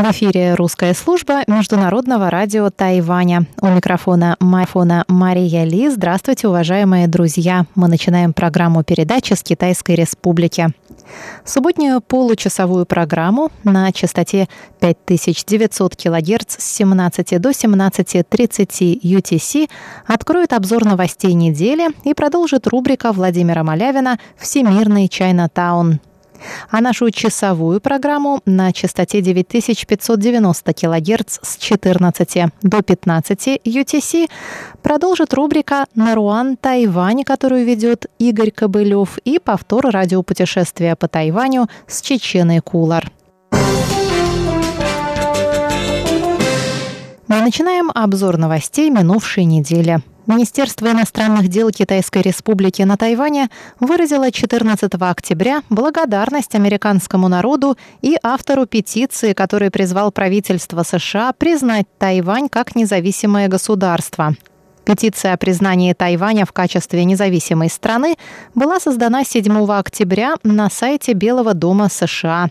В эфире русская служба Международного радио Тайваня. У микрофона Майфона Мария Ли. Здравствуйте, уважаемые друзья. Мы начинаем программу передачи с Китайской Республики. Субботнюю получасовую программу на частоте 5900 кГц с 17 до 17.30 UTC откроет обзор новостей недели и продолжит рубрика Владимира Малявина «Всемирный Чайна-таун». А нашу часовую программу на частоте 9590 кГц с 14 до 15 UTC продолжит рубрика «Наруан Тайвань», которую ведет Игорь Кобылев, и повтор радиопутешествия по Тайваню с Чеченой Кулар. Мы начинаем обзор новостей минувшей недели. Министерство иностранных дел Китайской Республики на Тайване выразило 14 октября благодарность американскому народу и автору петиции, который призвал правительство США признать Тайвань как независимое государство. Петиция о признании Тайваня в качестве независимой страны была создана 7 октября на сайте Белого дома США.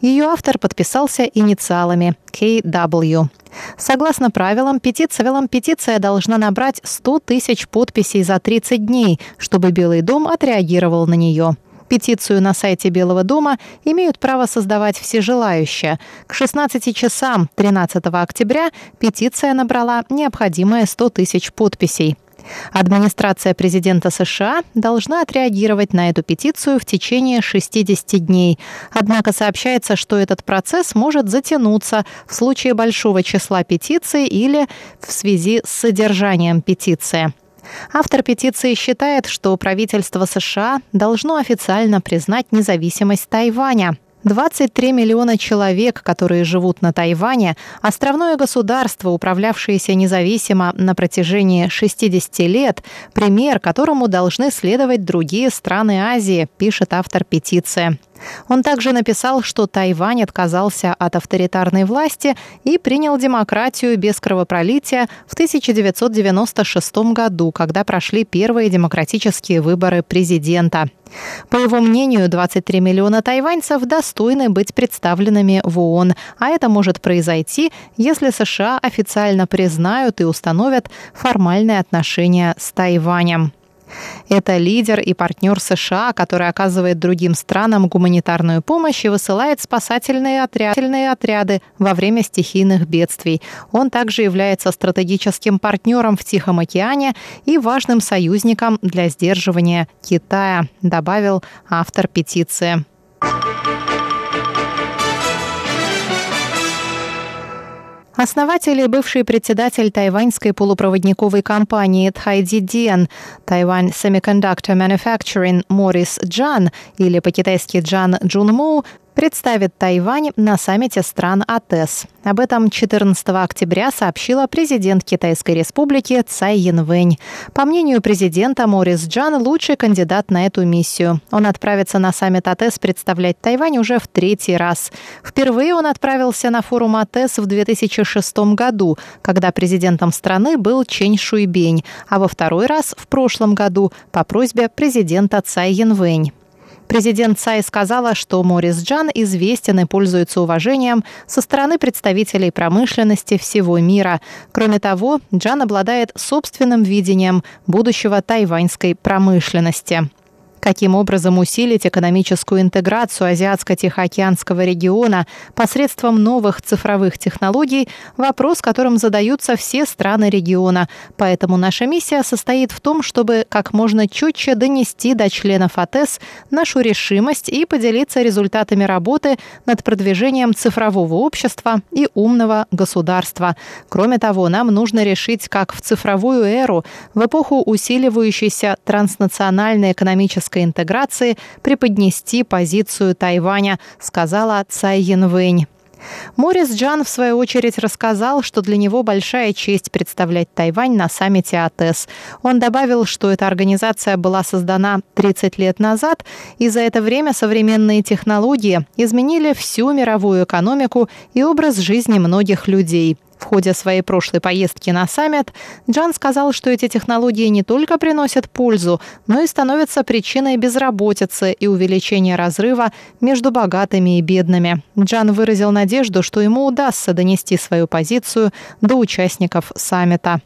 Ее автор подписался инициалами KW. Согласно правилам, петиция, петиция должна набрать 100 тысяч подписей за 30 дней, чтобы Белый дом отреагировал на нее. Петицию на сайте Белого дома имеют право создавать все желающие. К 16 часам 13 октября петиция набрала необходимые 100 тысяч подписей. Администрация президента США должна отреагировать на эту петицию в течение 60 дней. Однако сообщается, что этот процесс может затянуться в случае большого числа петиций или в связи с содержанием петиции. Автор петиции считает, что правительство США должно официально признать независимость Тайваня. 23 миллиона человек, которые живут на Тайване, островное государство, управлявшееся независимо на протяжении 60 лет, пример, которому должны следовать другие страны Азии, пишет автор петиции. Он также написал, что Тайвань отказался от авторитарной власти и принял демократию без кровопролития в 1996 году, когда прошли первые демократические выборы президента. По его мнению, 23 миллиона тайваньцев достойны быть представленными в ООН, а это может произойти, если США официально признают и установят формальные отношения с Тайванем. Это лидер и партнер США, который оказывает другим странам гуманитарную помощь и высылает спасательные отряды, отряды во время стихийных бедствий. Он также является стратегическим партнером в Тихом океане и важным союзником для сдерживания Китая, добавил автор петиции. Основатель и бывший председатель тайваньской полупроводниковой компании Тхайди Диан Taiwan Semiconductor Manufacturing Морис Джан или по-китайски Джан Джун Моу представит Тайвань на саммите стран АТЭС. Об этом 14 октября сообщила президент Китайской республики Цай Янвэнь. По мнению президента, Морис Джан – лучший кандидат на эту миссию. Он отправится на саммит АТЭС представлять Тайвань уже в третий раз. Впервые он отправился на форум АТЭС в 2006 году, когда президентом страны был Чень Шуйбень, а во второй раз в прошлом году по просьбе президента Цай Янвэнь. Президент Цай сказала, что Морис Джан известен и пользуется уважением со стороны представителей промышленности всего мира. Кроме того, Джан обладает собственным видением будущего тайваньской промышленности каким образом усилить экономическую интеграцию Азиатско-Тихоокеанского региона посредством новых цифровых технологий – вопрос, которым задаются все страны региона. Поэтому наша миссия состоит в том, чтобы как можно четче донести до членов АТЭС нашу решимость и поделиться результатами работы над продвижением цифрового общества и умного государства. Кроме того, нам нужно решить, как в цифровую эру, в эпоху усиливающейся транснациональной экономической европейской интеграции преподнести позицию Тайваня, сказала Цай Янвэнь. Морис Джан, в свою очередь, рассказал, что для него большая честь представлять Тайвань на саммите АТЭС. Он добавил, что эта организация была создана 30 лет назад, и за это время современные технологии изменили всю мировую экономику и образ жизни многих людей. В ходе своей прошлой поездки на саммит Джан сказал, что эти технологии не только приносят пользу, но и становятся причиной безработицы и увеличения разрыва между богатыми и бедными. Джан выразил надежду, что ему удастся донести свою позицию до участников саммита.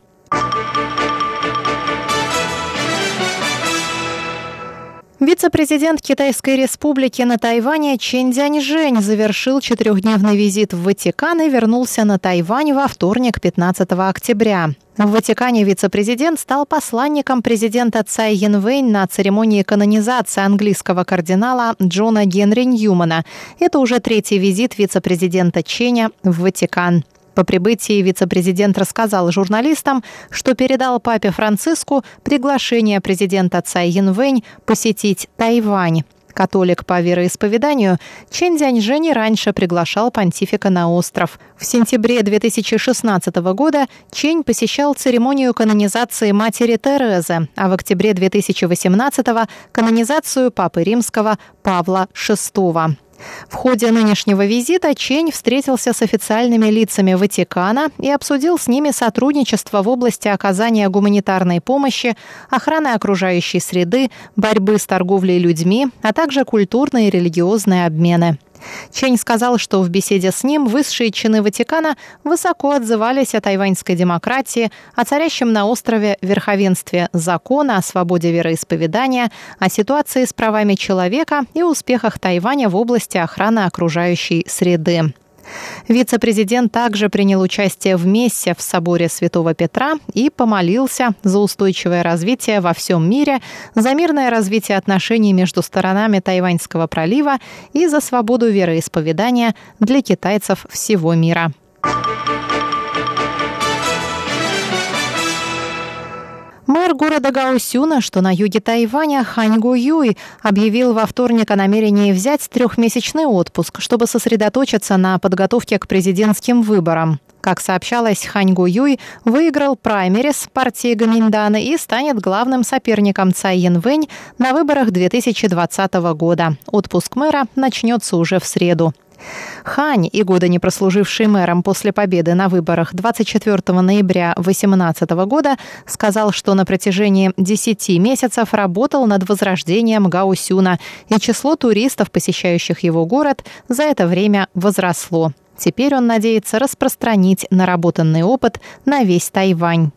Вице-президент Китайской республики на Тайване Чен Дзяньжэнь завершил четырехдневный визит в Ватикан и вернулся на Тайвань во вторник, 15 октября. В Ватикане вице-президент стал посланником президента Цай Янвэнь на церемонии канонизации английского кардинала Джона Генри Ньюмана. Это уже третий визит вице-президента Ченя в Ватикан. По прибытии вице-президент рассказал журналистам, что передал папе Франциску приглашение президента Цай Янвэнь посетить Тайвань. Католик по вероисповеданию, Чен Дзяньжэнь раньше приглашал понтифика на остров. В сентябре 2016 года Чень посещал церемонию канонизации матери Терезы, а в октябре 2018 – канонизацию Папы Римского Павла VI. В ходе нынешнего визита Чень встретился с официальными лицами Ватикана и обсудил с ними сотрудничество в области оказания гуманитарной помощи, охраны окружающей среды, борьбы с торговлей людьми, а также культурные и религиозные обмены. Чень сказал, что в беседе с ним высшие чины Ватикана высоко отзывались о тайваньской демократии, о царящем на острове верховенстве закона, о свободе вероисповедания, о ситуации с правами человека и успехах Тайваня в области охраны окружающей среды. Вице-президент также принял участие в мессе в соборе Святого Петра и помолился за устойчивое развитие во всем мире, за мирное развитие отношений между сторонами Тайваньского пролива и за свободу вероисповедания для китайцев всего мира. Мэр города Гаосюна, что на юге Тайваня, Хань Гу Юй, объявил во вторник о намерении взять трехмесячный отпуск, чтобы сосредоточиться на подготовке к президентским выборам. Как сообщалось, Хань Гу Юй выиграл праймерис партии Гаминдана и станет главным соперником Цай Янвэнь на выборах 2020 года. Отпуск мэра начнется уже в среду. Хань, и года не прослуживший мэром после победы на выборах 24 ноября 2018 года, сказал, что на протяжении 10 месяцев работал над возрождением Гаусюна, и число туристов, посещающих его город, за это время возросло. Теперь он надеется распространить наработанный опыт на весь Тайвань.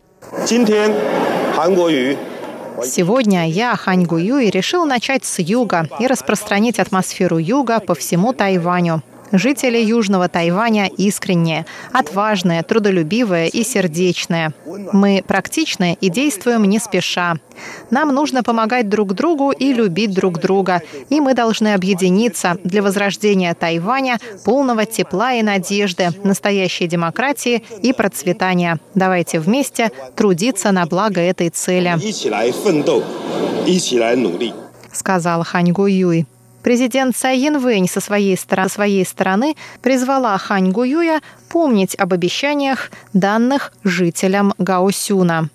Сегодня я, Хань Гуюй, решил начать с юга и распространить атмосферу юга по всему Тайваню. Жители Южного Тайваня искренние, отважные, трудолюбивые и сердечные. Мы практичны и действуем не спеша. Нам нужно помогать друг другу и любить друг друга. И мы должны объединиться для возрождения Тайваня, полного тепла и надежды, настоящей демократии и процветания. Давайте вместе трудиться на благо этой цели. Сказал Хань Гу Юй. Президент Цай Янвэнь со своей, стороны, своей стороны призвала Хань Гуюя помнить об обещаниях, данных жителям Гаосюна.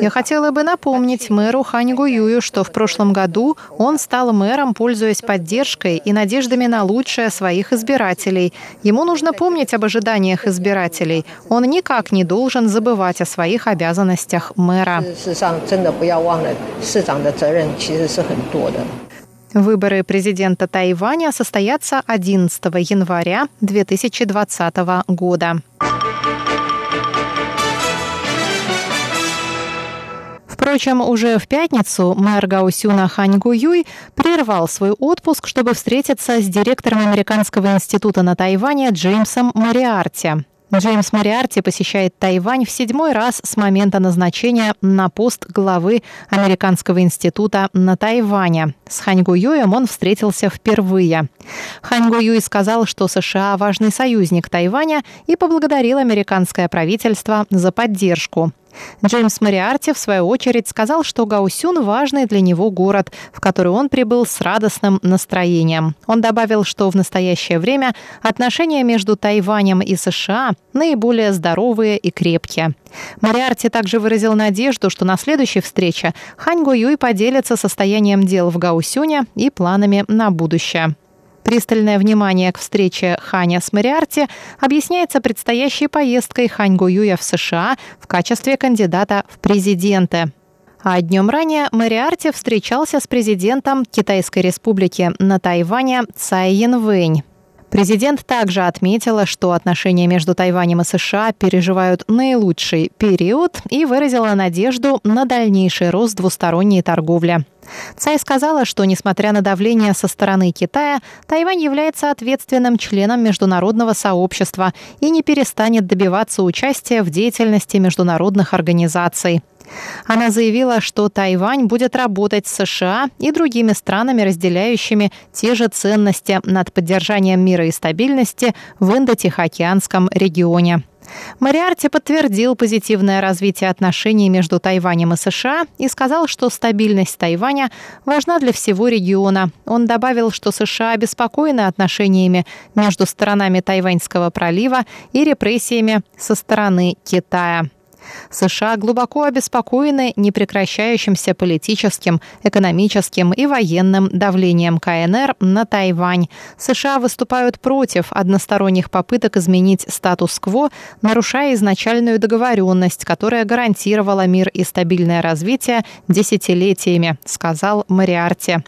Я хотела бы напомнить мэру Хань Гуюю, что в прошлом году он стал мэром, пользуясь поддержкой и надеждами на лучшее своих избирателей. Ему нужно помнить об ожиданиях избирателей. Он никак не должен забывать о своих обязанностях мэра. Выборы президента Тайваня состоятся 11 января 2020 года. Впрочем, уже в пятницу мэр Гаусюна Хань Гуюй прервал свой отпуск, чтобы встретиться с директором Американского института на Тайване Джеймсом Мариарти. Джеймс Мариарти посещает Тайвань в седьмой раз с момента назначения на пост главы Американского института на Тайване. С Хань Гуюем он встретился впервые. Хань Гуюй сказал, что США важный союзник Тайваня и поблагодарил американское правительство за поддержку. Джеймс Мариарти, в свою очередь, сказал, что Гаусюн – важный для него город, в который он прибыл с радостным настроением. Он добавил, что в настоящее время отношения между Тайванем и США наиболее здоровые и крепкие. Мариарти также выразил надежду, что на следующей встрече Хань Го Юй поделится состоянием дел в Гаусюне и планами на будущее. Пристальное внимание к встрече Ханя с Мариарти объясняется предстоящей поездкой Хань Гуюя в США в качестве кандидата в президенты. А днем ранее Мариарти встречался с президентом Китайской республики на Тайване Цай Янвэнь. Президент также отметила, что отношения между Тайванем и США переживают наилучший период и выразила надежду на дальнейший рост двусторонней торговли. Цай сказала, что, несмотря на давление со стороны Китая, Тайвань является ответственным членом международного сообщества и не перестанет добиваться участия в деятельности международных организаций. Она заявила, что Тайвань будет работать с США и другими странами, разделяющими те же ценности над поддержанием мира и стабильности в Индо-Тихоокеанском регионе. Мариарти подтвердил позитивное развитие отношений между Тайванем и США и сказал, что стабильность Тайваня важна для всего региона. Он добавил, что США обеспокоены отношениями между сторонами Тайваньского пролива и репрессиями со стороны Китая. США глубоко обеспокоены непрекращающимся политическим, экономическим и военным давлением КНР на Тайвань. США выступают против односторонних попыток изменить статус-кво, нарушая изначальную договоренность, которая гарантировала мир и стабильное развитие десятилетиями, сказал Мариарти.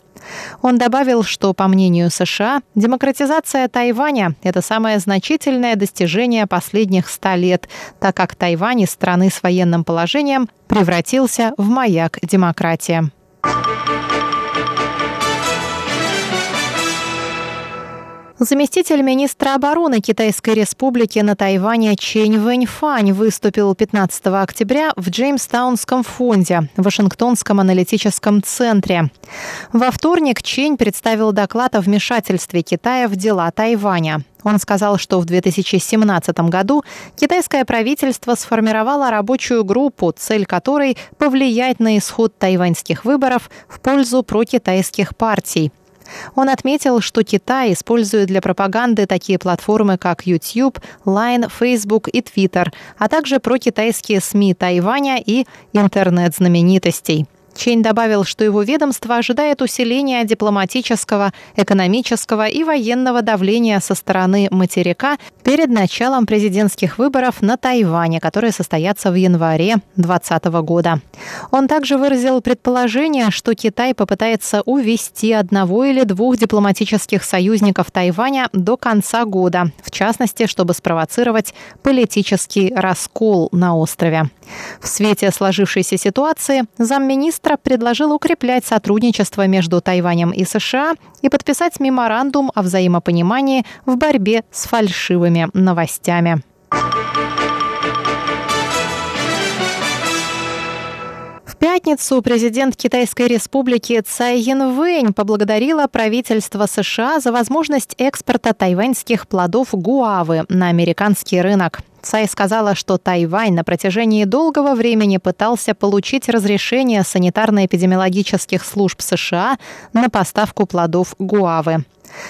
Он добавил, что, по мнению США, демократизация Тайваня – это самое значительное достижение последних ста лет, так как Тайвань из страны с военным положением превратился в маяк демократии. Заместитель министра обороны Китайской республики на Тайване Чень Вэньфань выступил 15 октября в Джеймстаунском фонде, Вашингтонском аналитическом центре. Во вторник Чень представил доклад о вмешательстве Китая в дела Тайваня. Он сказал, что в 2017 году китайское правительство сформировало рабочую группу, цель которой – повлиять на исход тайваньских выборов в пользу прокитайских партий – он отметил, что Китай использует для пропаганды такие платформы, как YouTube, Line, Facebook и Twitter, а также прокитайские СМИ Тайваня и интернет-знаменитостей. Чейн добавил, что его ведомство ожидает усиления дипломатического, экономического и военного давления со стороны материка перед началом президентских выборов на Тайване, которые состоятся в январе 2020 года. Он также выразил предположение, что Китай попытается увести одного или двух дипломатических союзников Тайваня до конца года, в частности, чтобы спровоцировать политический раскол на острове. В свете сложившейся ситуации замминистра предложил укреплять сотрудничество между Тайванем и США и подписать меморандум о взаимопонимании в борьбе с фальшивыми новостями. В пятницу президент Китайской республики Цай Янвэнь поблагодарила правительство США за возможность экспорта тайваньских плодов гуавы на американский рынок. Цай сказала, что Тайвань на протяжении долгого времени пытался получить разрешение санитарно-эпидемиологических служб США на поставку плодов гуавы.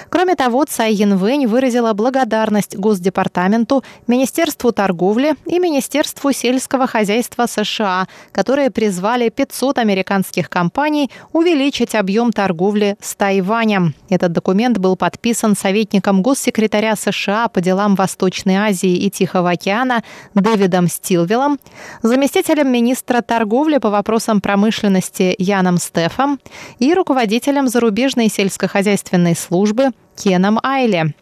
Кроме того, Цай Янвэнь выразила благодарность Госдепартаменту, Министерству торговли и Министерству сельского хозяйства США, которые призвали 500 американских компаний увеличить объем торговли с Тайванем. Этот документ был подписан советником госсекретаря США по делам Восточной Азии и Тихого океана Дэвидом Стилвиллом, заместителем министра торговли по вопросам промышленности Яном Стефом и руководителем зарубежной сельскохозяйственной службы службы Кеном Айли.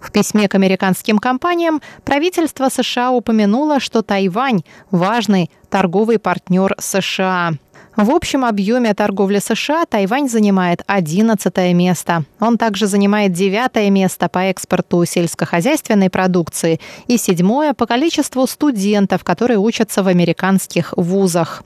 В письме к американским компаниям правительство США упомянуло, что Тайвань – важный торговый партнер США. В общем объеме торговли США Тайвань занимает 11 место. Он также занимает 9 место по экспорту сельскохозяйственной продукции и седьмое по количеству студентов, которые учатся в американских вузах.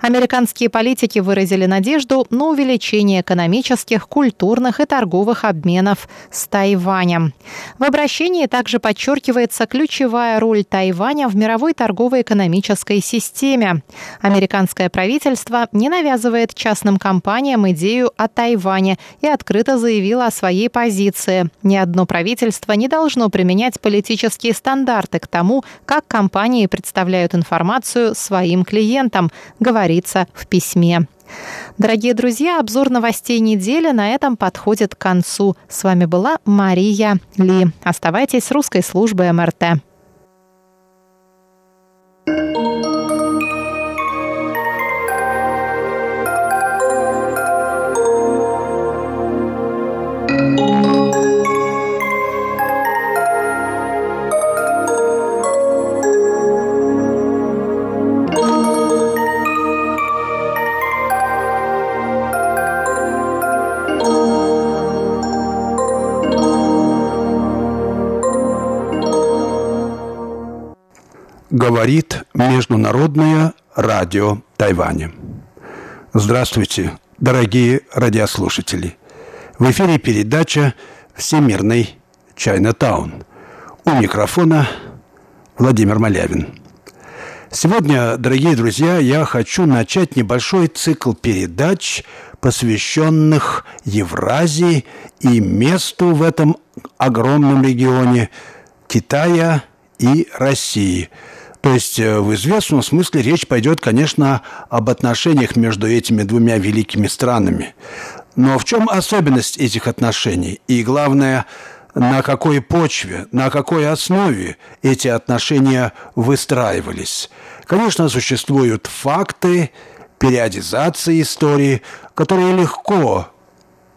Американские политики выразили надежду на увеличение экономических, культурных и торговых обменов с Тайванем. В обращении также подчеркивается ключевая роль Тайваня в мировой торгово-экономической системе. Американское правительство не навязывает частным компаниям идею о Тайване и открыто заявило о своей позиции. Ни одно правительство не должно применять политические стандарты к тому, как компании представляют информацию своим клиентам, говорится в письме. Дорогие друзья, обзор новостей недели на этом подходит к концу. С вами была Мария Ли. Оставайтесь с русской службой МРТ. Международное радио Тайваня. Здравствуйте, дорогие радиослушатели. В эфире передача «Всемирный Чайна-таун». У микрофона Владимир Малявин. Сегодня, дорогие друзья, я хочу начать небольшой цикл передач, посвященных Евразии и месту в этом огромном регионе Китая и России – то есть э, в известном смысле речь пойдет, конечно, об отношениях между этими двумя великими странами. Но в чем особенность этих отношений? И главное, на какой почве, на какой основе эти отношения выстраивались? Конечно, существуют факты, периодизации истории, которые легко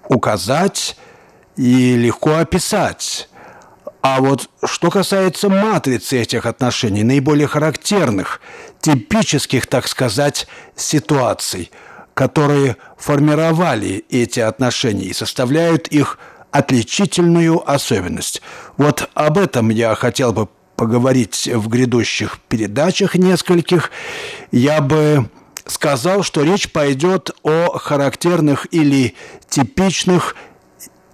указать и легко описать. А вот что касается матрицы этих отношений, наиболее характерных, типических, так сказать, ситуаций, которые формировали эти отношения и составляют их отличительную особенность. Вот об этом я хотел бы поговорить в грядущих передачах нескольких. Я бы сказал, что речь пойдет о характерных или типичных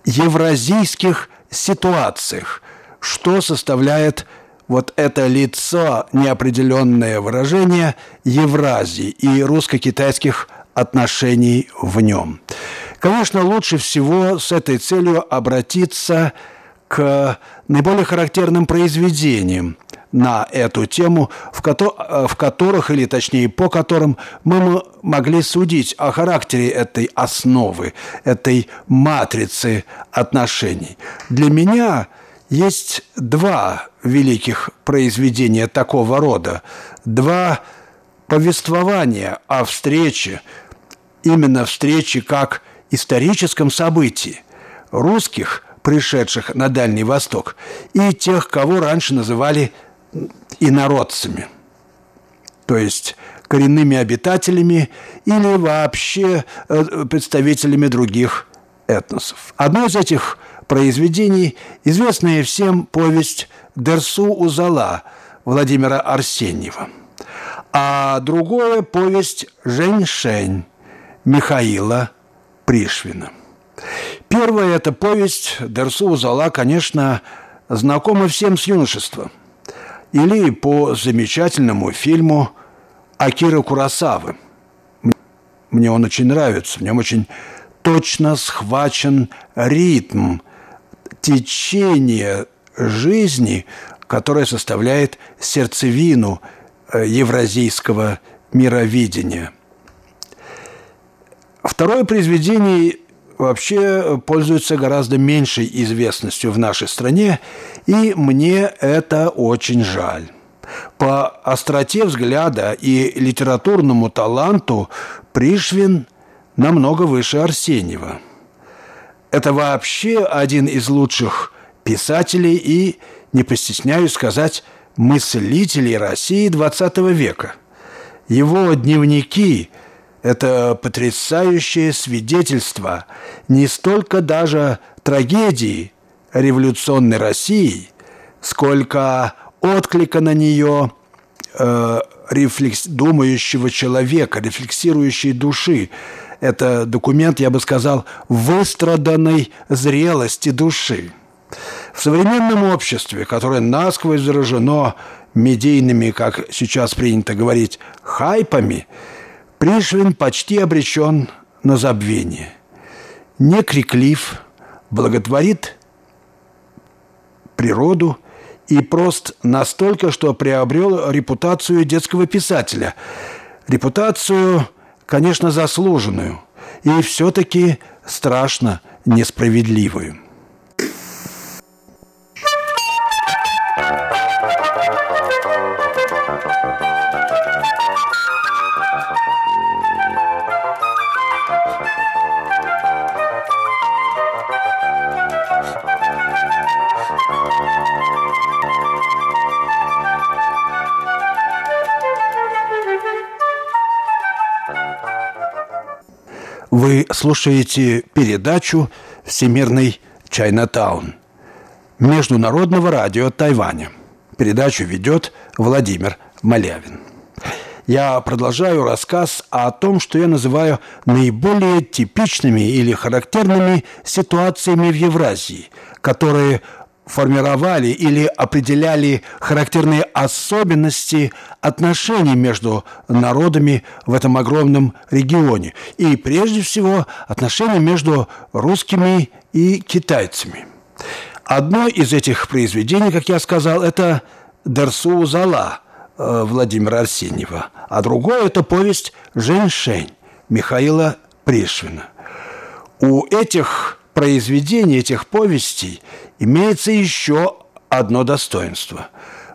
евразийских ситуациях – что составляет вот это лицо, неопределенное выражение Евразии и русско-китайских отношений в нем. Конечно, лучше всего с этой целью обратиться к наиболее характерным произведениям на эту тему, в, ко- в которых, или точнее по которым мы могли судить о характере этой основы, этой матрицы отношений. Для меня – есть два великих произведения такого рода, два повествования о встрече, именно встрече как историческом событии русских, пришедших на Дальний Восток, и тех, кого раньше называли инородцами, то есть коренными обитателями или вообще э, представителями других этносов. Одно из этих произведений известная всем повесть «Дерсу Узала» Владимира Арсеньева, а другое – повесть «Жень-Шень» Михаила Пришвина. Первая эта повесть «Дерсу Узала», конечно, знакома всем с юношества. Или по замечательному фильму Акира Курасавы. Мне он очень нравится, в нем очень точно схвачен ритм течение жизни, которое составляет сердцевину э, евразийского мировидения. Второе произведение вообще пользуется гораздо меньшей известностью в нашей стране, и мне это очень жаль. По остроте взгляда и литературному таланту Пришвин намного выше Арсеньева – это вообще один из лучших писателей и, не постесняюсь сказать, мыслителей России XX века. Его дневники – это потрясающее свидетельство не столько даже трагедии революционной России, сколько отклика на нее э, рефлекс, думающего человека, рефлексирующей души. Это документ, я бы сказал, выстраданной зрелости души. В современном обществе, которое насквозь заражено медийными, как сейчас принято говорить, хайпами, Пришвин почти обречен на забвение. Не криклив, благотворит природу и прост настолько, что приобрел репутацию детского писателя. Репутацию, конечно, заслуженную, и все-таки страшно несправедливую. Слушаете передачу «Всемирный Чайнатаун» Международного радио Тайваня. Передачу ведет Владимир Малявин. Я продолжаю рассказ о том, что я называю наиболее типичными или характерными ситуациями в Евразии, которые формировали или определяли характерные особенности отношений между народами в этом огромном регионе. И прежде всего отношения между русскими и китайцами. Одно из этих произведений, как я сказал, это «Дерсу Зала» Владимира Арсеньева, а другое – это повесть «Женьшень» Михаила Пришвина. У этих произведений, этих повестей имеется еще одно достоинство.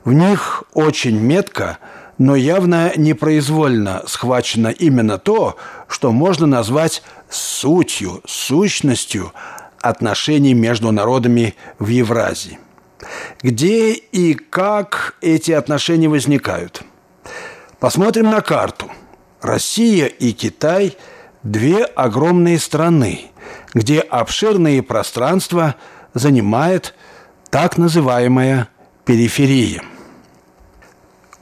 В них очень метко, но явно непроизвольно схвачено именно то, что можно назвать сутью, сущностью отношений между народами в Евразии. Где и как эти отношения возникают? Посмотрим на карту. Россия и Китай – две огромные страны – где обширные пространства занимает так называемая периферия.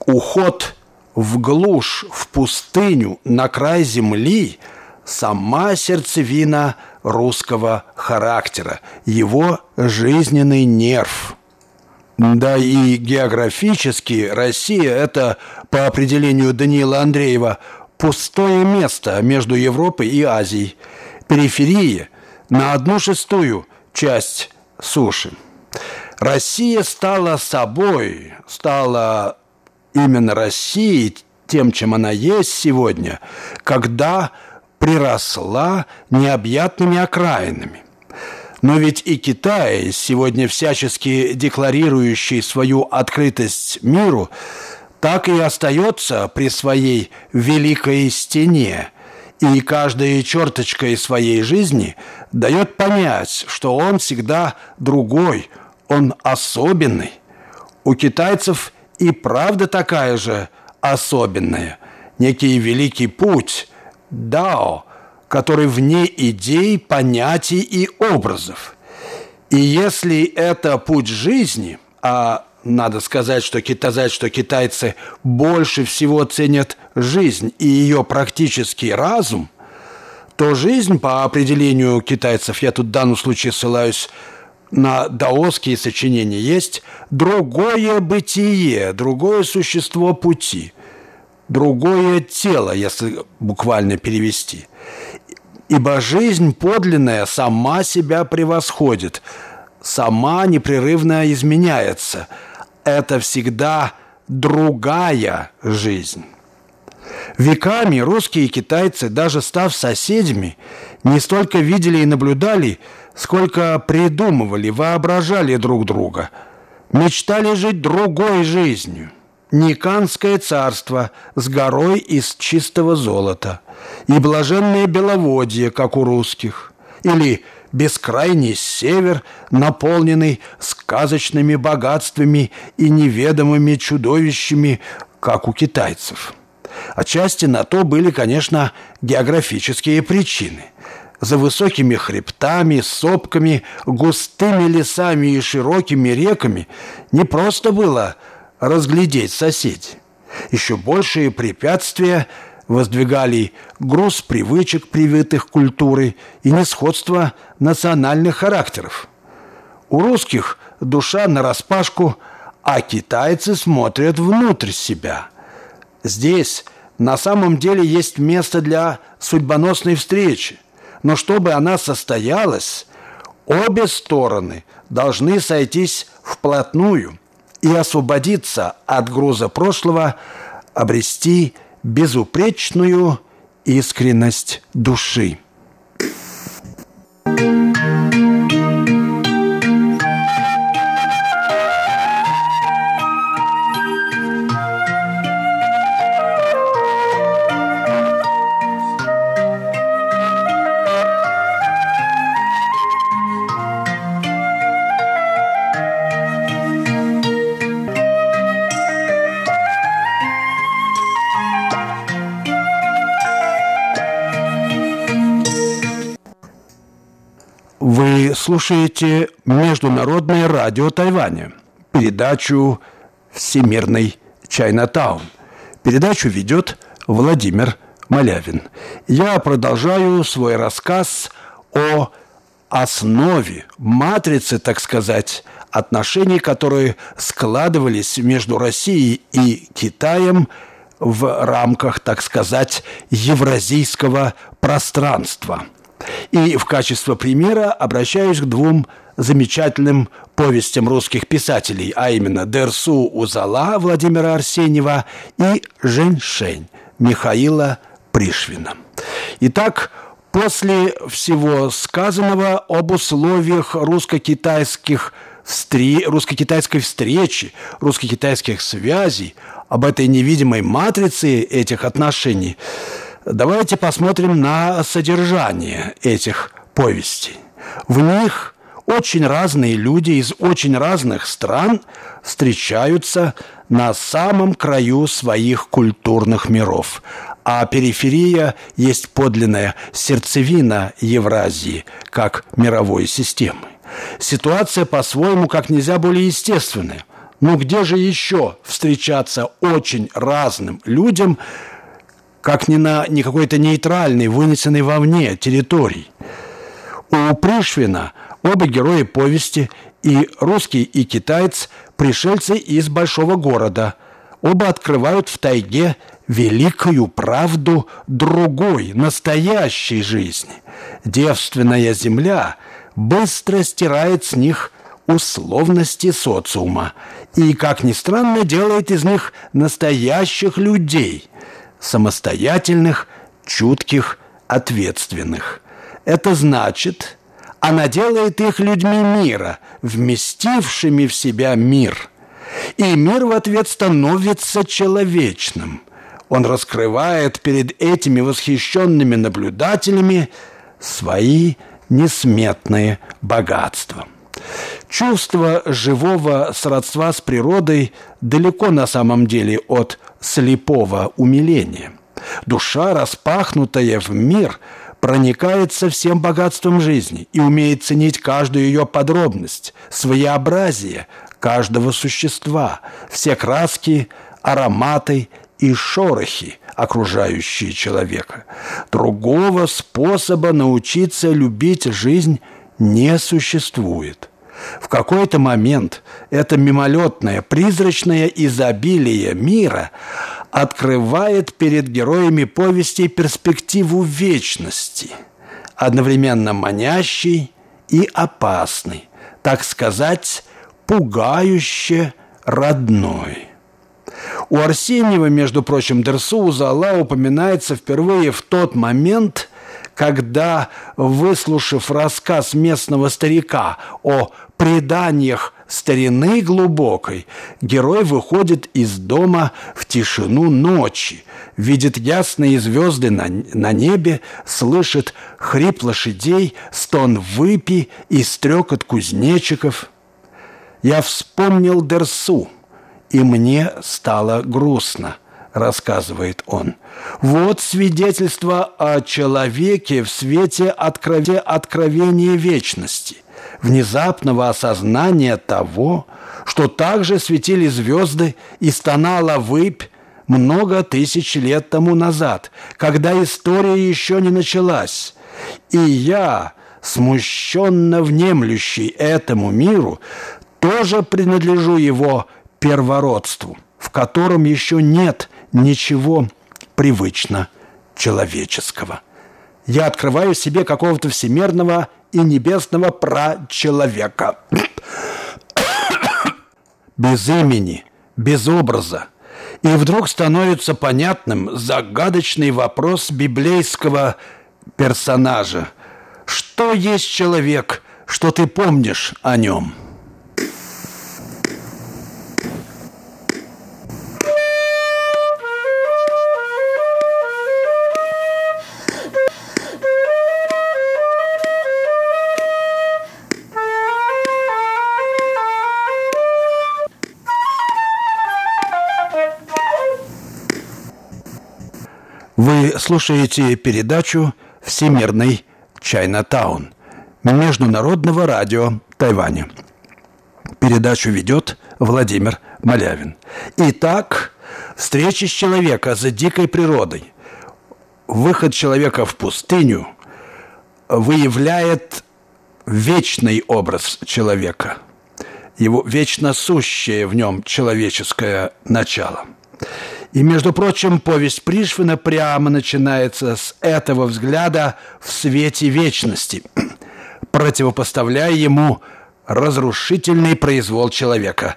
Уход в глушь, в пустыню, на край земли – сама сердцевина русского характера, его жизненный нерв. Да и географически Россия – это, по определению Даниила Андреева, пустое место между Европой и Азией – периферии на одну шестую часть суши. Россия стала собой, стала именно Россией, тем, чем она есть сегодня, когда приросла необъятными окраинами. Но ведь и Китай, сегодня всячески декларирующий свою открытость миру, так и остается при своей великой стене – и каждая черточка из своей жизни дает понять, что он всегда другой, он особенный. У китайцев и правда такая же особенная, некий великий путь, дао, который вне идей, понятий и образов. И если это путь жизни, а надо сказать, что китайцы, что китайцы больше всего ценят жизнь и ее практический разум, то жизнь, по определению китайцев, я тут в данном случае ссылаюсь на даосские сочинения, есть другое бытие, другое существо пути, другое тело, если буквально перевести. Ибо жизнь подлинная сама себя превосходит, сама непрерывно изменяется. Это всегда другая жизнь. Веками русские и китайцы, даже став соседями, не столько видели и наблюдали, сколько придумывали, воображали друг друга, мечтали жить другой жизнью. Никанское царство с горой из чистого золота и блаженное беловодье, как у русских, или бескрайний север, наполненный сказочными богатствами и неведомыми чудовищами, как у китайцев – Отчасти на то были, конечно, географические причины. За высокими хребтами, сопками, густыми лесами и широкими реками не просто было разглядеть соседей. Еще большие препятствия воздвигали груз привычек, привитых культуры, и несходство национальных характеров. У русских душа нараспашку, а китайцы смотрят внутрь себя. Здесь на самом деле есть место для судьбоносной встречи. Но чтобы она состоялась, обе стороны должны сойтись вплотную и освободиться от груза прошлого, обрести безупречную искренность души. Слушаете Международное радио Тайваня, передачу «Всемирный Чайнатаун». Передачу ведет Владимир Малявин. Я продолжаю свой рассказ о основе, матрице, так сказать, отношений, которые складывались между Россией и Китаем в рамках, так сказать, евразийского пространства – и в качестве примера обращаюсь к двум замечательным повестям русских писателей, а именно «Дерсу Узала» Владимира Арсеньева и «Женьшень» Михаила Пришвина. Итак, после всего сказанного об условиях русско-китайских встре... русско-китайской встречи, русско-китайских связей, об этой невидимой матрице этих отношений – Давайте посмотрим на содержание этих повестей. В них очень разные люди из очень разных стран встречаются на самом краю своих культурных миров. А периферия есть подлинная сердцевина Евразии как мировой системы. Ситуация по-своему как нельзя более естественная. Но где же еще встречаться очень разным людям – как ни на не какой-то нейтральной, вынесенной вовне территории. У Пришвина оба герои повести и русский, и китаец – пришельцы из большого города. Оба открывают в тайге великую правду другой, настоящей жизни. Девственная земля быстро стирает с них условности социума и, как ни странно, делает из них настоящих людей – самостоятельных, чутких, ответственных. Это значит, она делает их людьми мира, вместившими в себя мир. И мир в ответ становится человечным. Он раскрывает перед этими восхищенными наблюдателями свои несметные богатства. Чувство живого сродства с природой далеко на самом деле от слепого умиления. Душа, распахнутая в мир, проникается всем богатством жизни и умеет ценить каждую ее подробность, своеобразие каждого существа, все краски, ароматы и шорохи, окружающие человека. Другого способа научиться любить жизнь не существует. В какой-то момент это мимолетное, призрачное изобилие мира открывает перед героями повести перспективу вечности, одновременно манящий и опасный, так сказать, пугающе родной. У Арсеньева, между прочим, Дерсу Зала упоминается впервые в тот момент, когда, выслушав рассказ местного старика о преданиях старины глубокой, герой выходит из дома в тишину ночи, видит ясные звезды на, на небе, слышит хрип лошадей, стон выпи и стрекот кузнечиков. Я вспомнил Дерсу, и мне стало грустно – рассказывает он. Вот свидетельство о человеке в свете откровения вечности – внезапного осознания того, что также светили звезды и стонала выпь много тысяч лет тому назад, когда история еще не началась. И я, смущенно внемлющий этому миру, тоже принадлежу его первородству, в котором еще нет ничего привычно человеческого. Я открываю себе какого-то всемирного и небесного прачеловека. без имени, без образа. И вдруг становится понятным загадочный вопрос библейского персонажа. Что есть человек, что ты помнишь о нем?» Слушаете передачу «Всемирный Чайнатаун» Международного радио Тайваня. Передачу ведет Владимир Малявин. Итак, встреча с человека за дикой природой, выход человека в пустыню выявляет вечный образ человека, его вечно сущее в нем человеческое начало – и, между прочим, повесть Пришвина прямо начинается с этого взгляда в свете вечности, противопоставляя ему разрушительный произвол человека.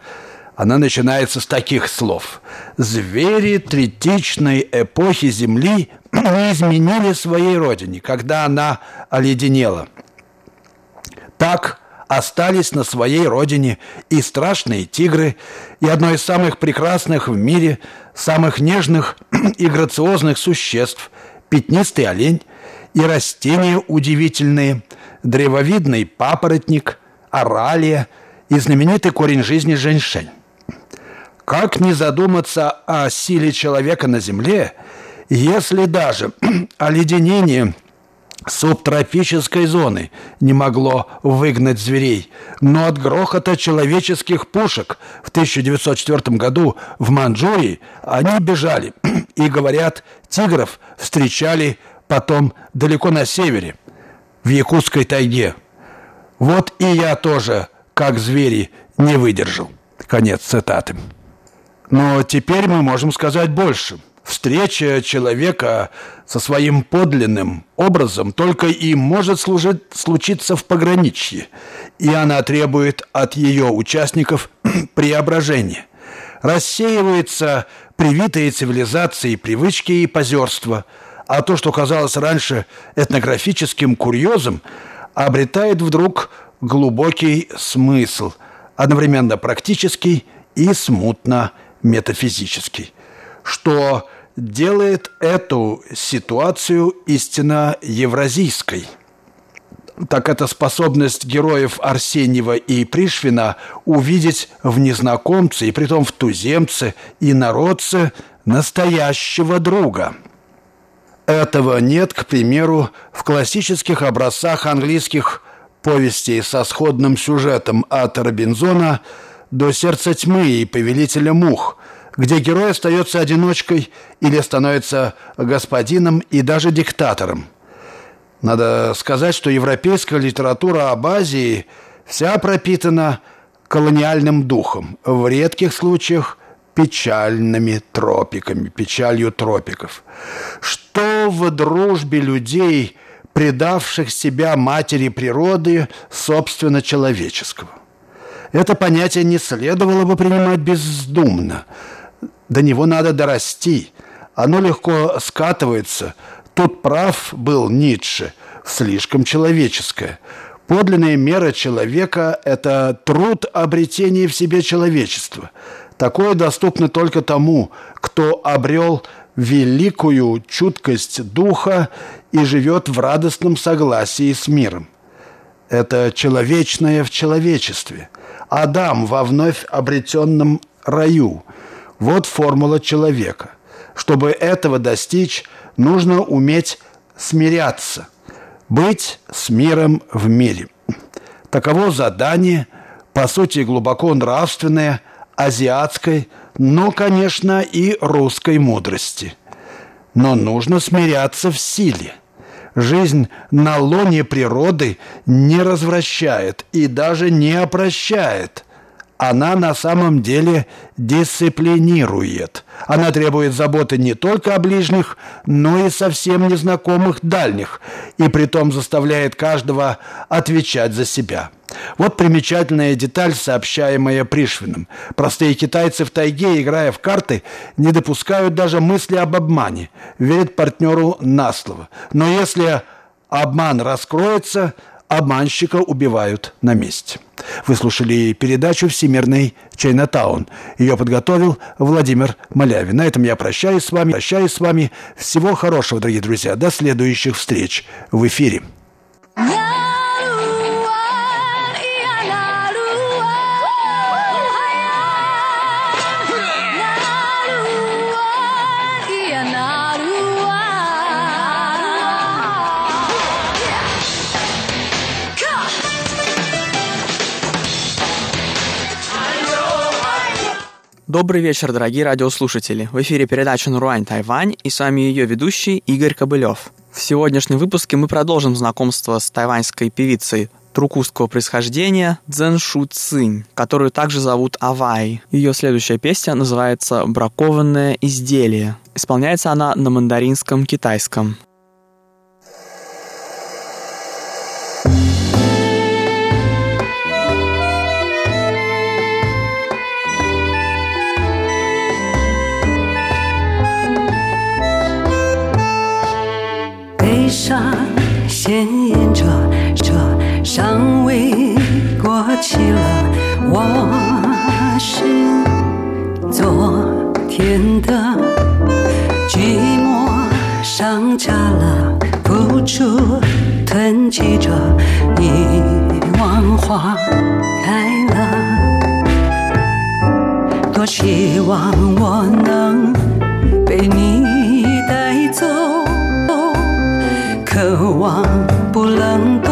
Она начинается с таких слов. «Звери третичной эпохи Земли не изменили своей родине, когда она оледенела. Так остались на своей родине и страшные тигры, и одно из самых прекрасных в мире, самых нежных и грациозных существ – пятнистый олень, и растения удивительные, древовидный папоротник, оралия и знаменитый корень жизни женьшень. Как не задуматься о силе человека на Земле, если даже оледенение – субтропической зоны не могло выгнать зверей, но от грохота человеческих пушек в 1904 году в Манчжурии они бежали и, говорят, тигров встречали потом далеко на севере, в Якутской тайге. Вот и я тоже, как звери, не выдержал. Конец цитаты. Но теперь мы можем сказать больше – Встреча человека со своим подлинным образом только и может служить, случиться в пограничье, и она требует от ее участников преображения. Рассеивается привитые цивилизацией привычки и позерство, а то, что казалось раньше этнографическим курьезом, обретает вдруг глубокий смысл, одновременно практический и смутно метафизический, что делает эту ситуацию истинно евразийской. Так это способность героев Арсеньева и Пришвина увидеть в незнакомце, и притом в туземце и народце, настоящего друга. Этого нет, к примеру, в классических образцах английских повестей со сходным сюжетом от Робинзона до «Сердца тьмы» и «Повелителя мух», где герой остается одиночкой или становится господином и даже диктатором. Надо сказать, что европейская литература об Азии вся пропитана колониальным духом, в редких случаях печальными тропиками, печалью тропиков. Что в дружбе людей, предавших себя матери природы, собственно, человеческого? Это понятие не следовало бы принимать бездумно – до него надо дорасти. Оно легко скатывается. Тут прав был Ницше. Слишком человеческое. Подлинная мера человека – это труд обретения в себе человечества. Такое доступно только тому, кто обрел великую чуткость духа и живет в радостном согласии с миром. Это человечное в человечестве. Адам во вновь обретенном раю – вот формула человека. Чтобы этого достичь, нужно уметь смиряться, быть с миром в мире. Таково задание, по сути, глубоко нравственное, азиатской, но, конечно, и русской мудрости. Но нужно смиряться в силе. Жизнь на лоне природы не развращает и даже не опрощает – она на самом деле дисциплинирует. Она требует заботы не только о ближних, но и совсем незнакомых дальних, и притом заставляет каждого отвечать за себя. Вот примечательная деталь, сообщаемая Пришвином. Простые китайцы в тайге, играя в карты, не допускают даже мысли об обмане, верят партнеру на слово. Но если обман раскроется – обманщика убивают на месте. Вы слушали передачу «Всемирный Чайнатаун». Ее подготовил Владимир Малявин. На этом я прощаюсь с вами. Прощаюсь с вами. Всего хорошего, дорогие друзья. До следующих встреч в эфире. Добрый вечер, дорогие радиослушатели. В эфире передача «Наруань Тайвань» и с вами ее ведущий Игорь Кобылев. В сегодняшнем выпуске мы продолжим знакомство с тайваньской певицей трукузского происхождения Цзэн Шу Цинь, которую также зовут Авай. Ее следующая песня называется «Бракованное изделие». Исполняется она на мандаринском китайском. 显映着这尚未过期了，我是昨天的寂寞。上架了，付出囤积着，遗忘花开了，多希望我能被你渴望不冷冻，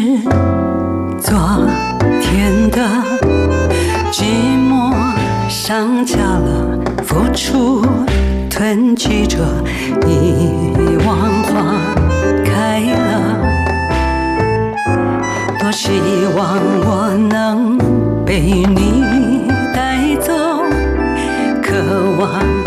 是昨天的寂寞上架了，付出囤积着，遗忘花开了。多希望我能被你带走，渴望。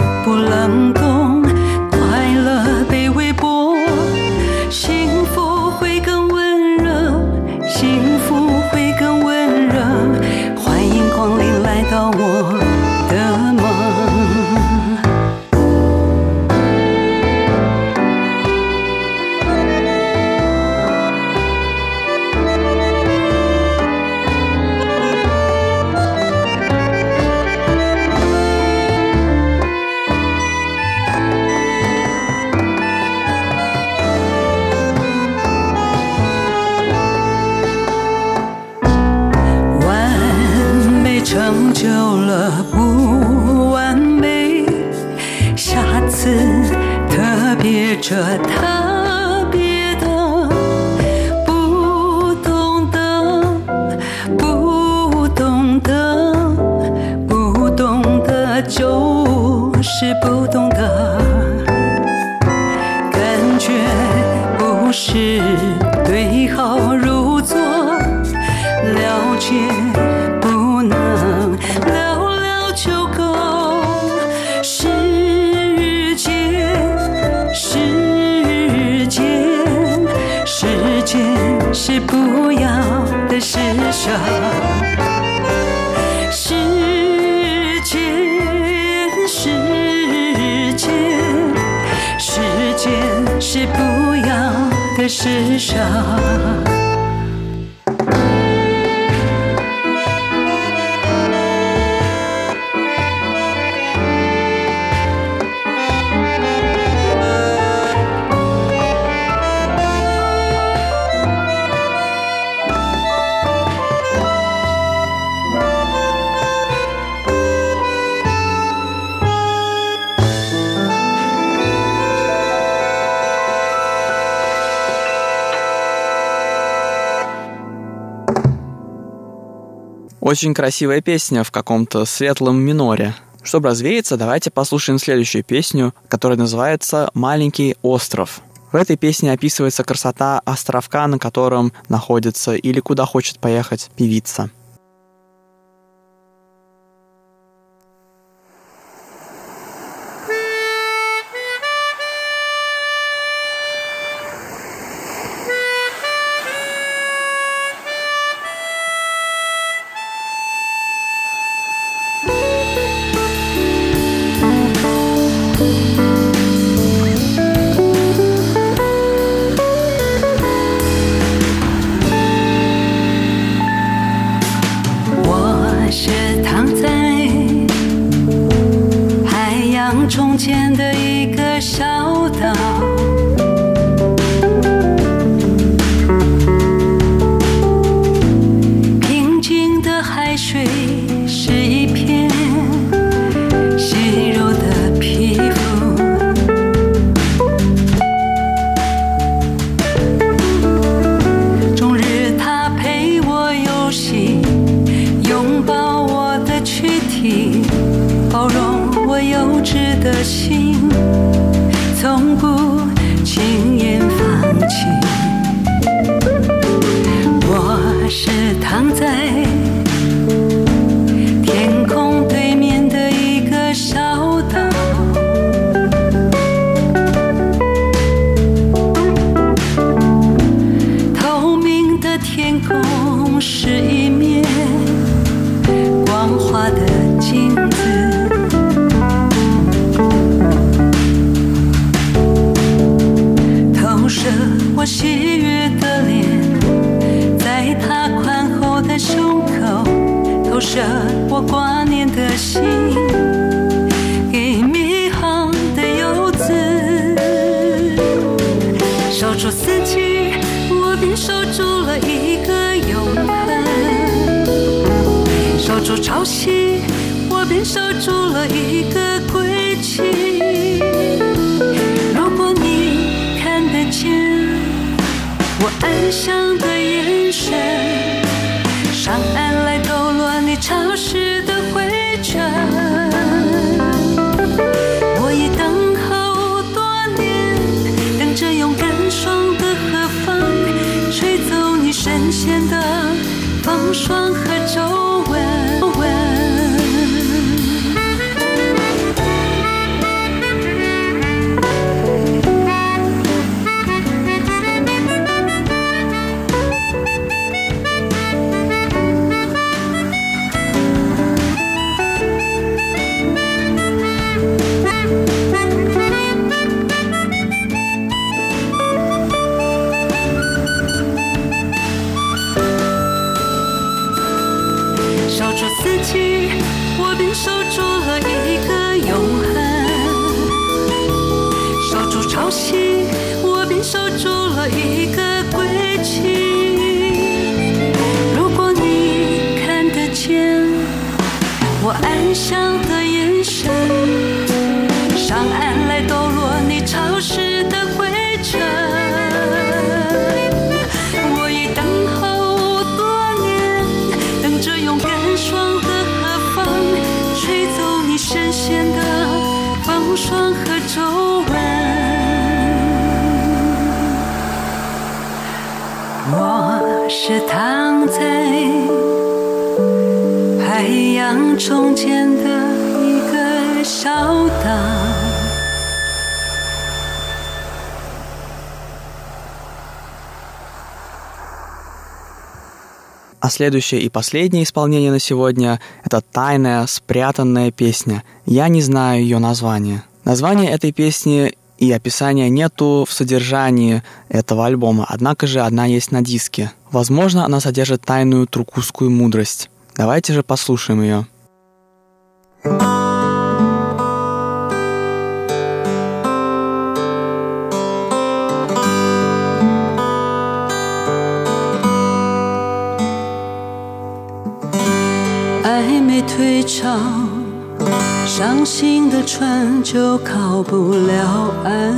Очень красивая песня в каком-то светлом миноре. Чтобы развеяться, давайте послушаем следующую песню, которая называется «Маленький остров». В этой песне описывается красота островка, на котором находится или куда хочет поехать певица. 想 А следующее и последнее исполнение на сегодня — это тайная, спрятанная песня. Я не знаю ее название. Название этой песни и описания нету в содержании этого альбома, однако же одна есть на диске. Возможно, она содержит тайную трукусскую мудрость. Давайте же послушаем ее. 没退潮伤心的船就靠不了岸。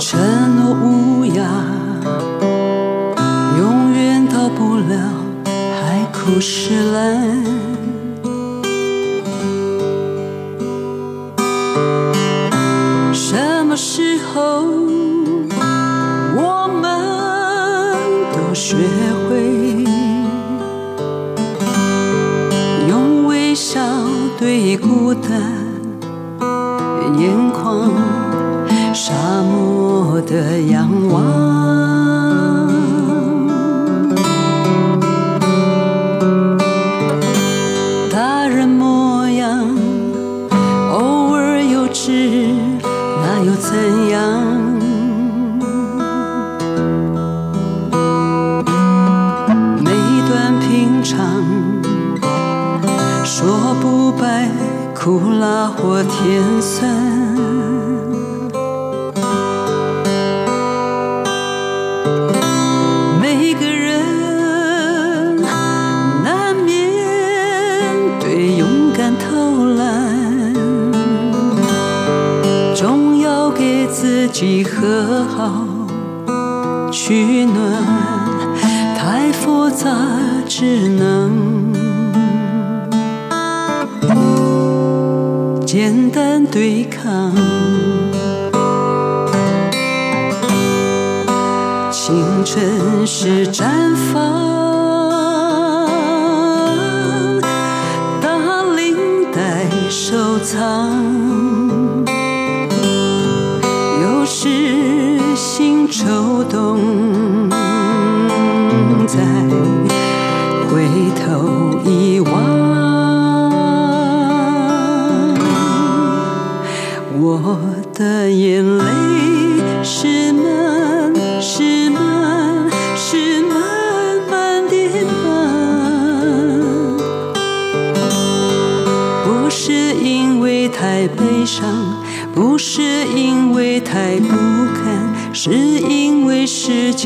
承诺无涯永远到不了海枯石烂。对孤单眼眶沙漠的仰望天算。每个人难免对勇敢偷懒，总要给自己和好取暖，太复杂。是真。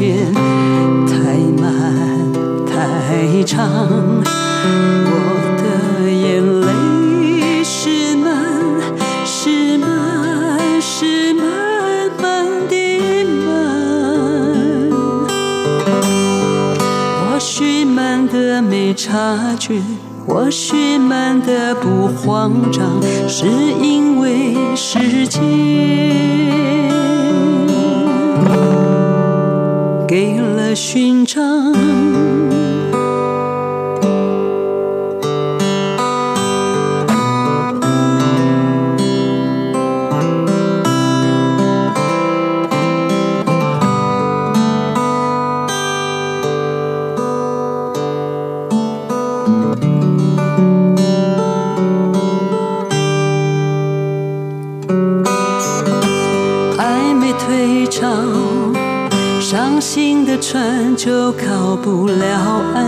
太慢太长，我的眼泪是慢是慢是慢慢的慢。或许慢的没察觉，或许慢的不慌张，是因为时间。给了勋章。我靠，不了。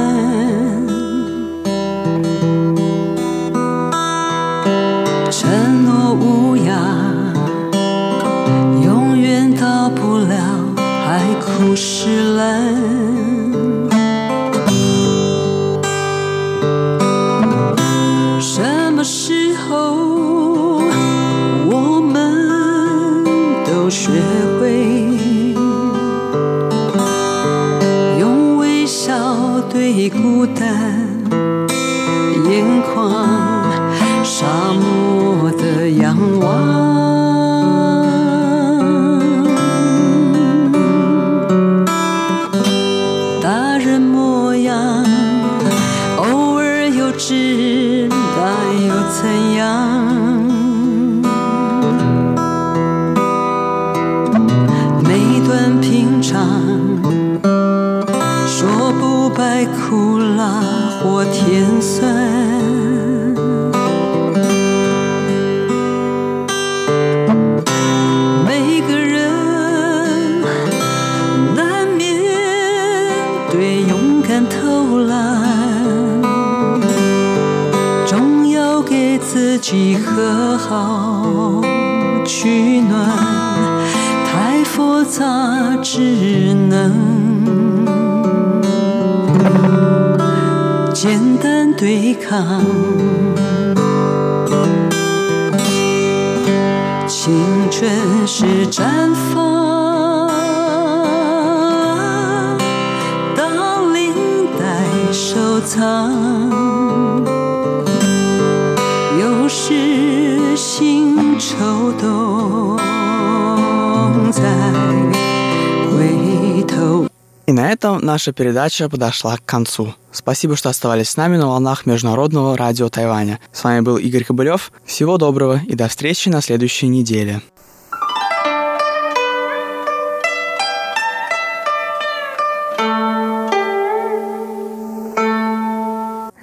Этом наша передача подошла к концу. Спасибо, что оставались с нами на волнах Международного радио Тайваня. С вами был Игорь Кобылев. Всего доброго и до встречи на следующей неделе.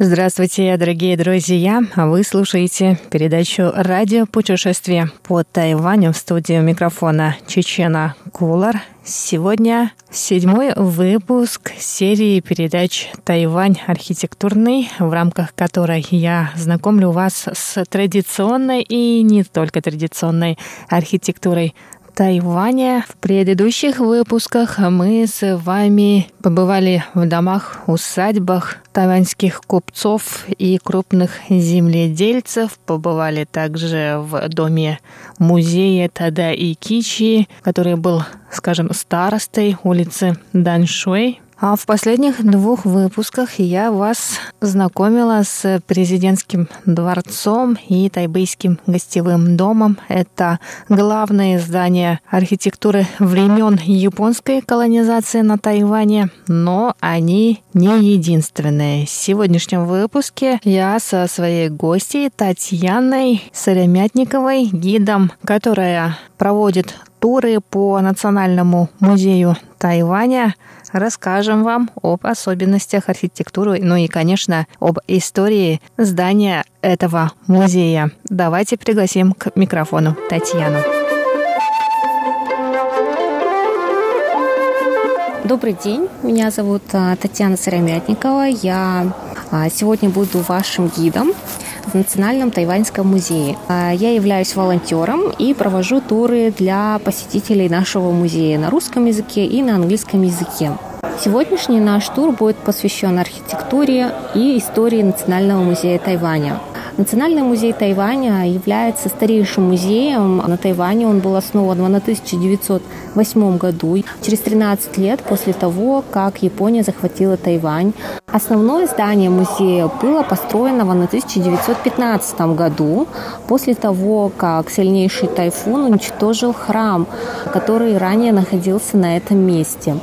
Здравствуйте, дорогие друзья! Вы слушаете передачу «Радио путешествие» по Тайваню в студию микрофона Чечена Кулар. Сегодня седьмой выпуск серии передач «Тайвань архитектурный», в рамках которой я знакомлю вас с традиционной и не только традиционной архитектурой Тайваня. В предыдущих выпусках мы с вами побывали в домах, усадьбах тайваньских купцов и крупных земледельцев. Побывали также в доме музея Тада и Кичи, который был, скажем, старостой улицы Даньшуй. А в последних двух выпусках я вас знакомила с президентским дворцом и тайбэйским гостевым домом. Это главные здания архитектуры времен японской колонизации на Тайване, но они не единственные. В сегодняшнем выпуске я со своей гостьей Татьяной Сыромятниковой, гидом, которая проводит туры по Национальному музею Тайваня, расскажем вам об особенностях архитектуры, ну и, конечно, об истории здания этого музея. Давайте пригласим к микрофону Татьяну. Добрый день, меня зовут а, Татьяна Сыромятникова. Я а, сегодня буду вашим гидом в Национальном тайваньском музее. А, Я являюсь волонтером и провожу туры для посетителей нашего музея на русском языке и на английском языке. Сегодняшний наш тур будет посвящен архитектуре и истории Национального музея Тайваня. Национальный музей Тайваня является старейшим музеем на Тайване. Он был основан в 1908 году, через 13 лет после того, как Япония захватила Тайвань. Основное здание музея было построено в 1915 году, после того, как сильнейший тайфун уничтожил храм, который ранее находился на этом месте.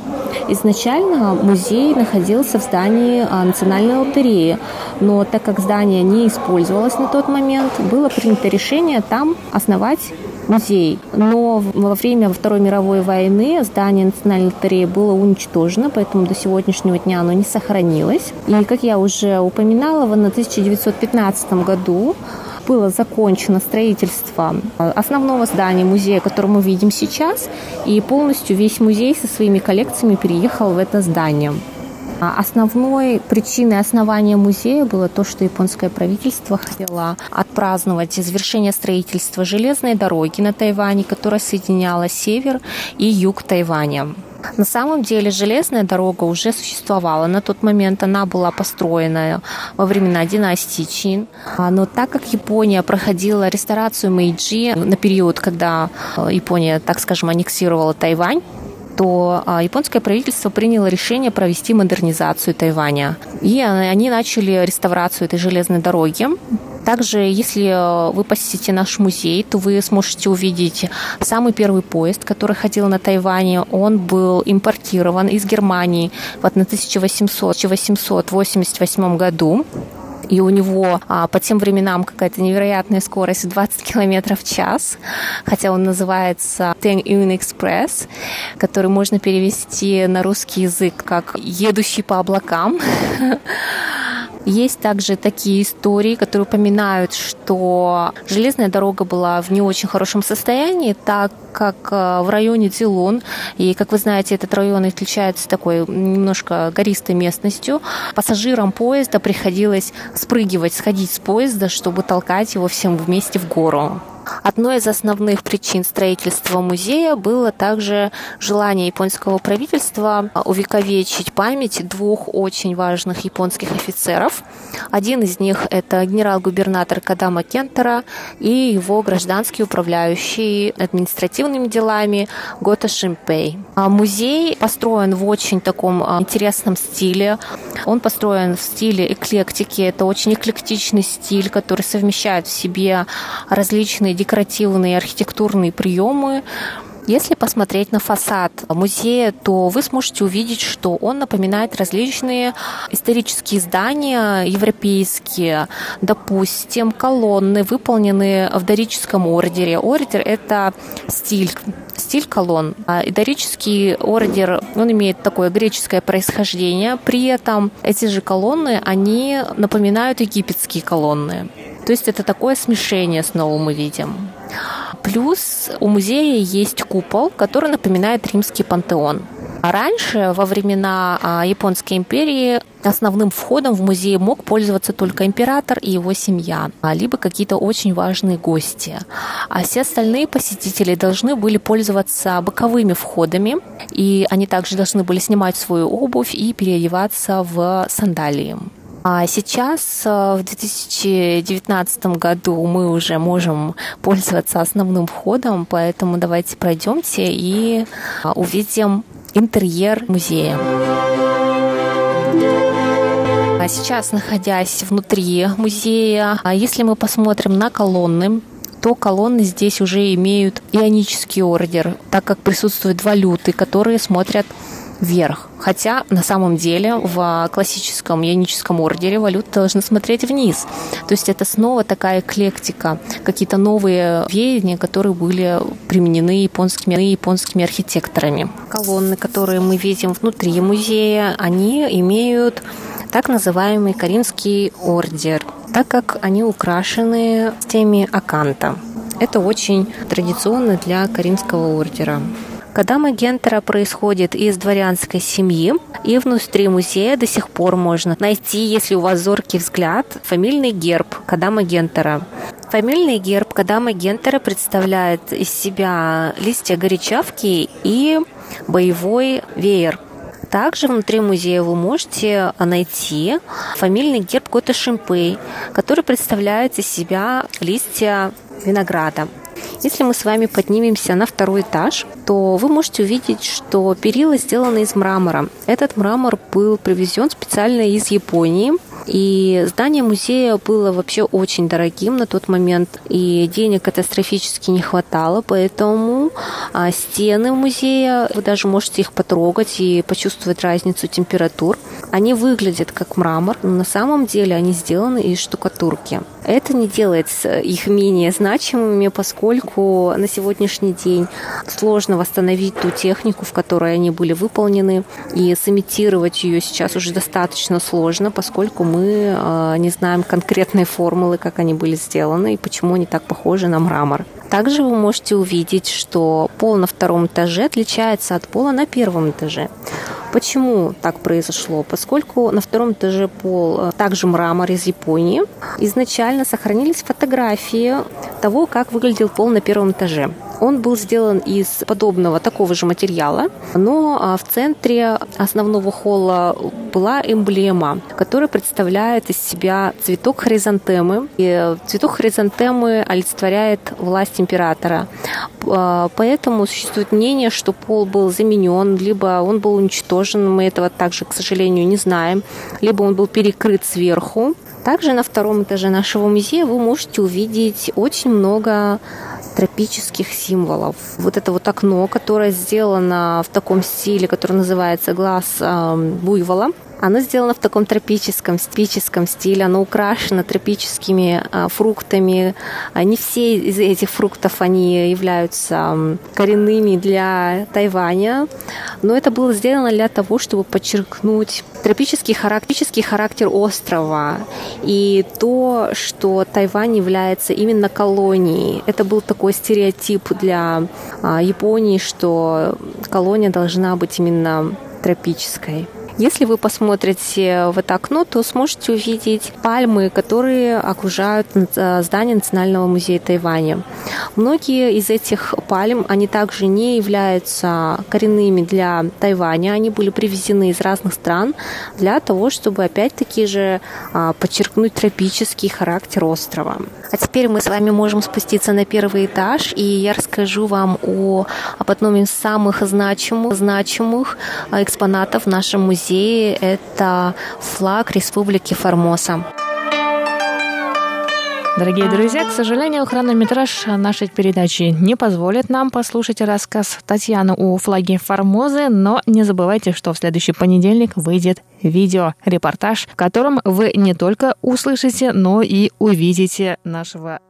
Изначально музей находился в здании а, Национальной лотереи, но так как здание не использовалось на тот момент, было принято решение там основать музей. Но во время Второй мировой войны здание Национальной лотереи было уничтожено, поэтому до сегодняшнего дня оно не сохранилось. И, как я уже упоминала, в 1915 году было закончено строительство основного здания музея, который мы видим сейчас, и полностью весь музей со своими коллекциями переехал в это здание. А Основной причиной основания музея было то, что японское правительство хотело отпраздновать завершение строительства железной дороги на Тайване, которая соединяла север и юг Тайваня. На самом деле железная дорога уже существовала. На тот момент она была построена во времена династии Чин. А, Но так как Япония проходила ресторацию Мэйджи на период, когда э, Япония, так скажем, аннексировала Тайвань, то а, японское правительство приняло решение провести модернизацию Тайваня. И они начали реставрацию этой железной дороги. Также, если э, вы посетите наш музей, то вы сможете увидеть самый первый поезд, который ходил на Тайване. Он был импортирован из Германии в 1888 году и у него а, по тем временам какая-то невероятная скорость 20 километров в час, хотя он называется Ten Yun Express, который можно перевести на русский язык как «едущий по облакам». Есть также такие истории, которые упоминают, что железная дорога была в не очень хорошем состоянии, так как э, в районе Дилун, и, как вы знаете, этот район отличается такой немножко гористой местностью, пассажирам поезда приходилось спрыгивать, сходить с поезда, чтобы толкать его всем вместе в гору. Одной из основных причин строительства музея было также желание японского правительства увековечить память двух очень важных японских офицеров. Один из них – это генерал-губернатор Кадама Кентера и его гражданский управляющий административными делами Гота Шимпей. А музей построен в очень таком а, интересном стиле. Он построен в стиле эклектики. Это очень эклектичный стиль, который совмещает в себе различные декоративные архитектурные приемы, если посмотреть на фасад музея, то вы сможете увидеть, что он напоминает различные исторические здания европейские. Допустим, колонны, выполненные в дорическом ордере. Ордер – это стиль стиль колонн. А дорический ордер, он имеет такое греческое происхождение. При этом эти же колонны, они напоминают египетские колонны. То есть это такое смешение снова мы видим. Плюс у музея есть купол, который напоминает римский пантеон. А раньше, во времена а, Японской империи, основным входом в музей мог пользоваться только император и его семья, а, либо какие-то очень важные гости. А все остальные посетители должны были пользоваться боковыми входами, и они также должны были снимать свою обувь и переодеваться в сандалии. А сейчас, э, в 2019 году, мы уже можем пользоваться основным входом, поэтому давайте пройдемте и э, увидим интерьер музея. А сейчас, находясь внутри музея, а если мы посмотрим на колонны, то колонны здесь уже имеют ионический ордер, так как присутствуют валюты, которые смотрят вверх. Хотя на самом деле в классическом ионическом ордере валюты должны смотреть вниз. То есть это снова такая эклектика, какие-то новые веяния, которые были применены японскими, японскими архитекторами. Колонны, которые мы видим внутри музея, они имеют так называемый Каринский ордер, так как они украшены теми аканта. Это очень традиционно для Каринского ордера. Кадама Гентера происходит из дворянской семьи, и внутри музея до сих пор можно найти, если у вас зоркий взгляд, фамильный герб Кадама Гентера. Фамильный герб Кадама Гентера представляет из себя листья горячавки и боевой веер. Также внутри музея вы можете найти фамильный герб Кота Шимпей, который представляет из себя листья винограда. Если мы с вами поднимемся на второй этаж, то вы можете увидеть, что перила сделаны из мрамора. Этот мрамор был привезен специально из Японии. И здание музея было вообще очень дорогим на тот момент, и денег катастрофически не хватало, поэтому а, стены музея, вы даже можете их потрогать и почувствовать разницу температур. Они выглядят как мрамор, но на самом деле они сделаны из штукатурки. Это не делает их менее значимыми, поскольку на сегодняшний день сложно восстановить ту технику, в которой они были выполнены, и сымитировать ее сейчас уже достаточно сложно, поскольку мы а, не знаем конкретной формулы, как они были сделаны и почему они так похожи на мрамор. Также вы можете увидеть, что пол на втором этаже отличается от пола на первом этаже. Почему так произошло? Поскольку на втором этаже пол э, также мрамор из Японии, изначально сохранились фотографии того, как выглядел пол на первом этаже. Он был сделан из подобного такого же материала, но а, в центре основного холла была эмблема, которая представляет из себя цветок хризантемы. И цветок хризантемы олицетворяет власть императора. А, поэтому существует мнение, что пол был заменен, либо он был уничтожен, мы этого также, к сожалению, не знаем, либо он был перекрыт сверху. Также на втором этаже нашего музея вы можете увидеть очень много тропических символов. Вот это вот окно, которое сделано в таком стиле, который называется глаз э, буйвола. Оно сделано в таком тропическом, тропическом стиле, оно украшено тропическими а, фруктами. А не все из этих фруктов они являются коренными для Тайваня, но это было сделано для того, чтобы подчеркнуть тропический характер, характер острова и то, что Тайвань является именно колонией. Это был такой стереотип для а, Японии, что колония должна быть именно тропической. Если вы посмотрите в это окно, то сможете увидеть пальмы, которые окружают э, здание Национального музея Тайваня. Многие из этих пальм, они также не являются коренными для Тайваня, они были привезены из разных стран для того, чтобы опять-таки же а, подчеркнуть тропический характер острова. А теперь мы с вами можем спуститься на первый этаж, и я расскажу вам о, об одном из самых значимых, значимых а, экспонатов в нашем музее. Это флаг Республики Формоса. Дорогие друзья, к сожалению, хронометраж нашей передачи не позволит нам послушать рассказ Татьяны о флаге Формозы, но не забывайте, что в следующий понедельник выйдет видео-репортаж, в котором вы не только услышите, но и увидите нашего